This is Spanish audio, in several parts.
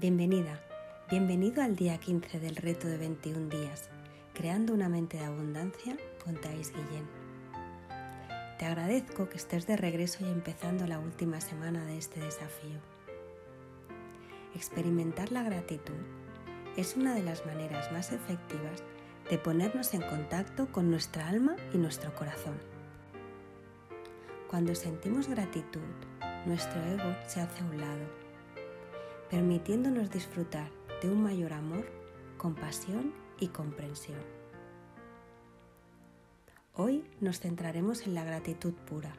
Bienvenida, bienvenido al día 15 del reto de 21 días, creando una mente de abundancia con Thais Guillén. Te agradezco que estés de regreso y empezando la última semana de este desafío. Experimentar la gratitud es una de las maneras más efectivas de ponernos en contacto con nuestra alma y nuestro corazón. Cuando sentimos gratitud, nuestro ego se hace a un lado permitiéndonos disfrutar de un mayor amor, compasión y comprensión. Hoy nos centraremos en la gratitud pura,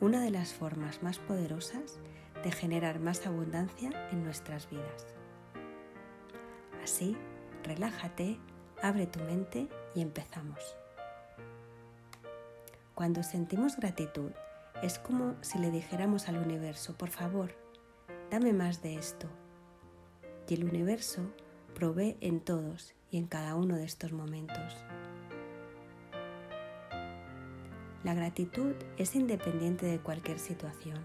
una de las formas más poderosas de generar más abundancia en nuestras vidas. Así, relájate, abre tu mente y empezamos. Cuando sentimos gratitud, es como si le dijéramos al universo, por favor, dame más de esto. Y el universo provee en todos y en cada uno de estos momentos. La gratitud es independiente de cualquier situación,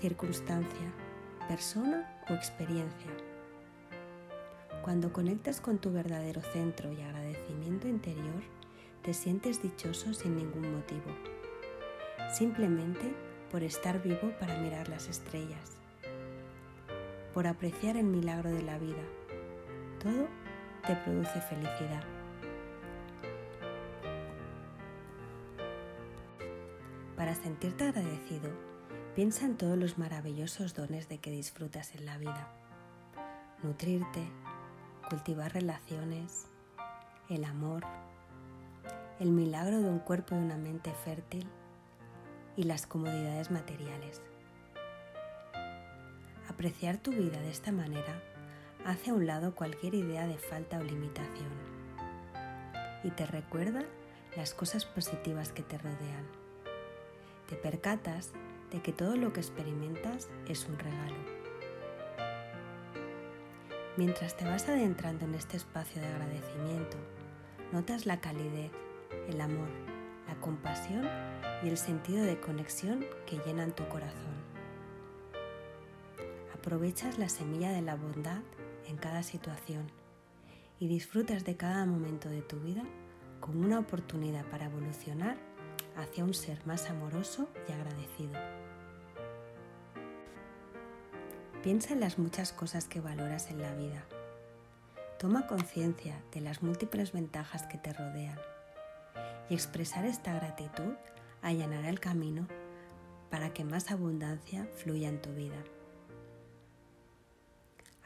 circunstancia, persona o experiencia. Cuando conectas con tu verdadero centro y agradecimiento interior, te sientes dichoso sin ningún motivo, simplemente por estar vivo para mirar las estrellas por apreciar el milagro de la vida. Todo te produce felicidad. Para sentirte agradecido, piensa en todos los maravillosos dones de que disfrutas en la vida. Nutrirte, cultivar relaciones, el amor, el milagro de un cuerpo y una mente fértil y las comodidades materiales. Apreciar tu vida de esta manera hace a un lado cualquier idea de falta o limitación y te recuerda las cosas positivas que te rodean. Te percatas de que todo lo que experimentas es un regalo. Mientras te vas adentrando en este espacio de agradecimiento, notas la calidez, el amor, la compasión y el sentido de conexión que llenan tu corazón aprovechas la semilla de la bondad en cada situación y disfrutas de cada momento de tu vida como una oportunidad para evolucionar hacia un ser más amoroso y agradecido. Piensa en las muchas cosas que valoras en la vida. Toma conciencia de las múltiples ventajas que te rodean y expresar esta gratitud allanará el camino para que más abundancia fluya en tu vida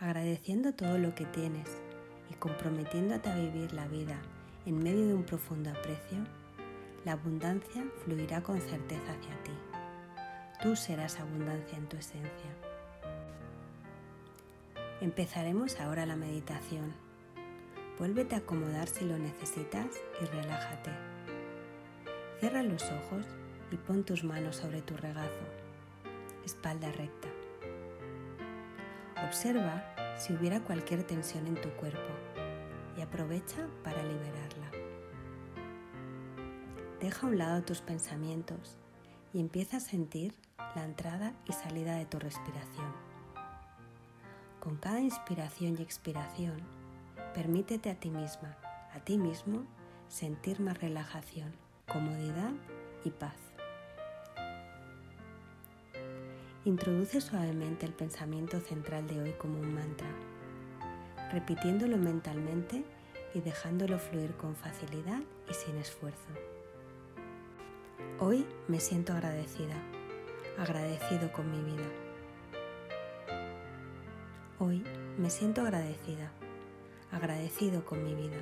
agradeciendo todo lo que tienes y comprometiéndote a vivir la vida en medio de un profundo aprecio, la abundancia fluirá con certeza hacia ti. Tú serás abundancia en tu esencia. Empezaremos ahora la meditación. Vuélvete a acomodar si lo necesitas y relájate. Cierra los ojos y pon tus manos sobre tu regazo, espalda recta. Observa si hubiera cualquier tensión en tu cuerpo y aprovecha para liberarla. Deja a un lado tus pensamientos y empieza a sentir la entrada y salida de tu respiración. Con cada inspiración y expiración, permítete a ti misma, a ti mismo, sentir más relajación, comodidad y paz. Introduce suavemente el pensamiento central de hoy como un mantra, repitiéndolo mentalmente y dejándolo fluir con facilidad y sin esfuerzo. Hoy me siento agradecida, agradecido con mi vida. Hoy me siento agradecida, agradecido con mi vida.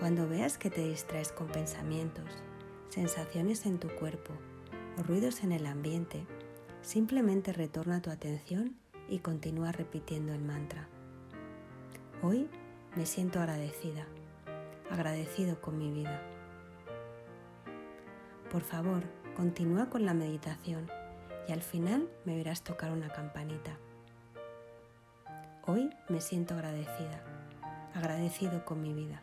Cuando veas que te distraes con pensamientos, sensaciones en tu cuerpo ruidos en el ambiente, simplemente retorna tu atención y continúa repitiendo el mantra. Hoy me siento agradecida, agradecido con mi vida. Por favor, continúa con la meditación y al final me verás tocar una campanita. Hoy me siento agradecida, agradecido con mi vida.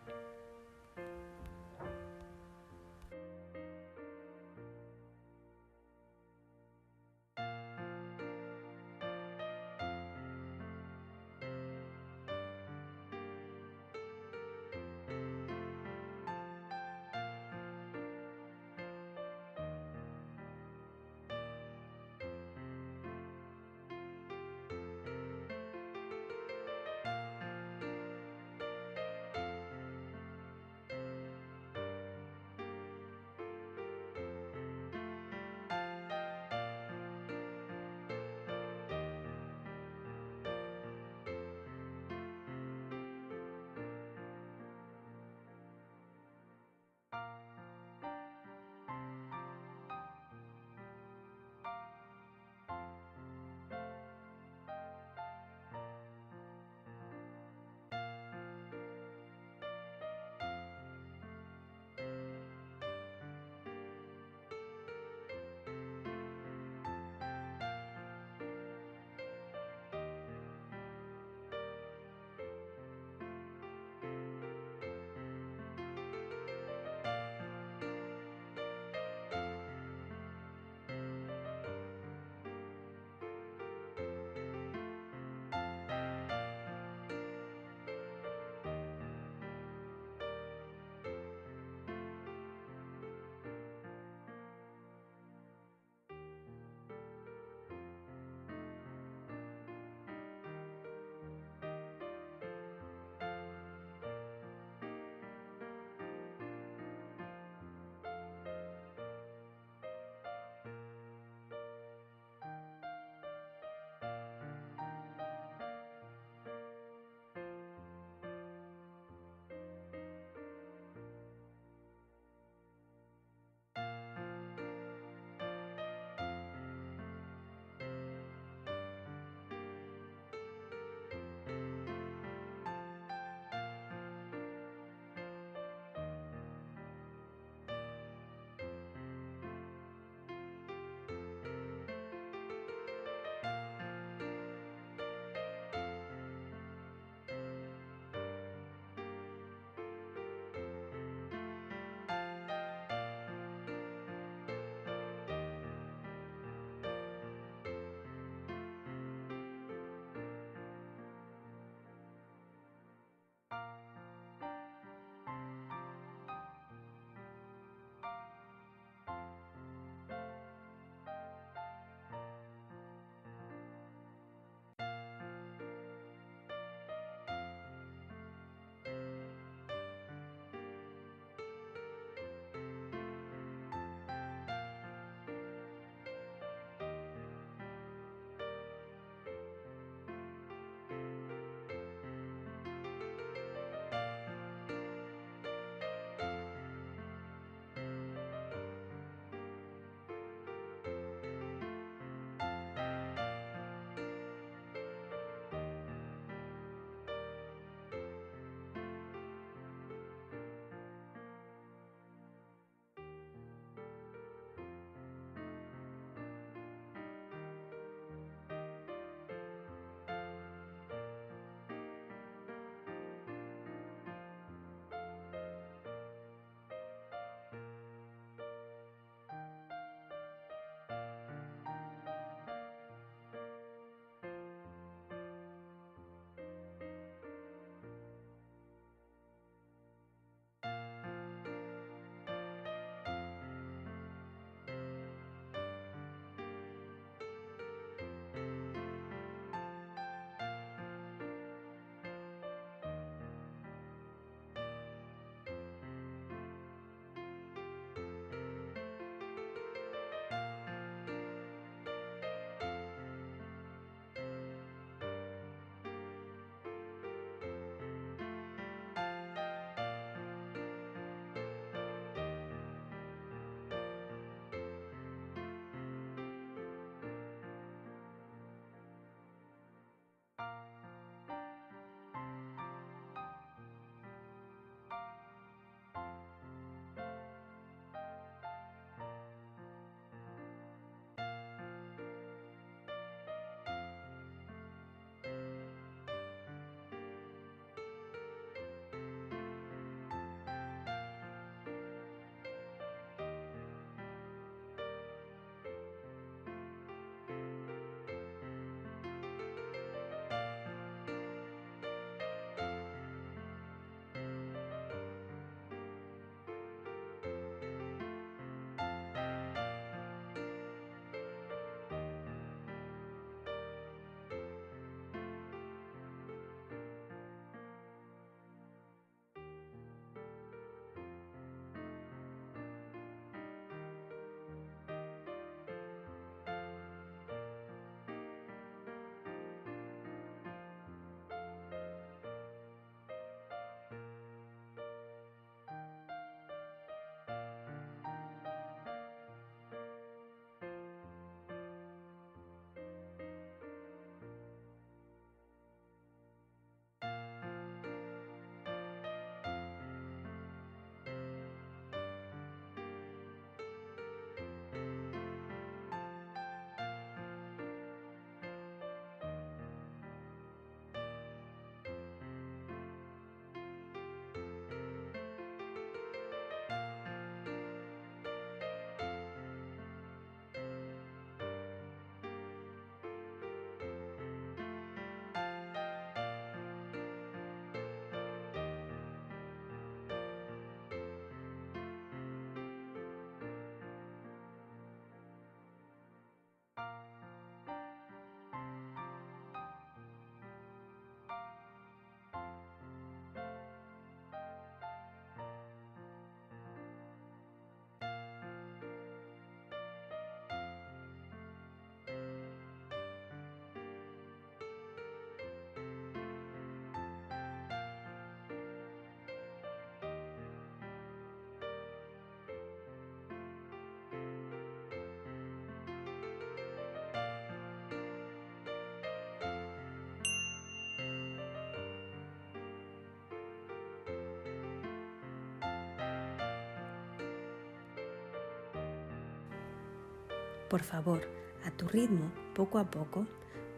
Por favor, a tu ritmo, poco a poco,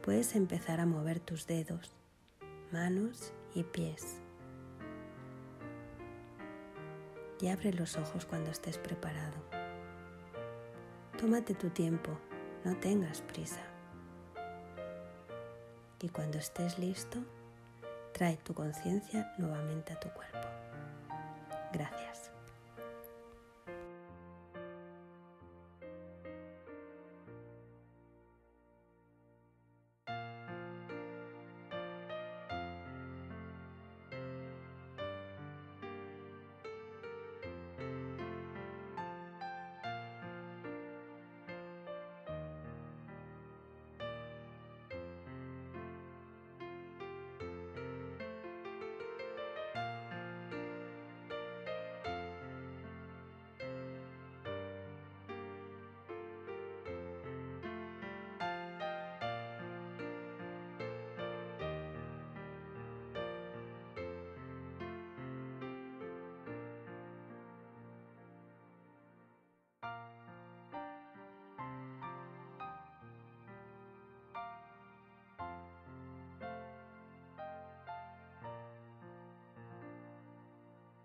puedes empezar a mover tus dedos, manos y pies. Y abre los ojos cuando estés preparado. Tómate tu tiempo, no tengas prisa. Y cuando estés listo, trae tu conciencia nuevamente a tu cuerpo. Gracias.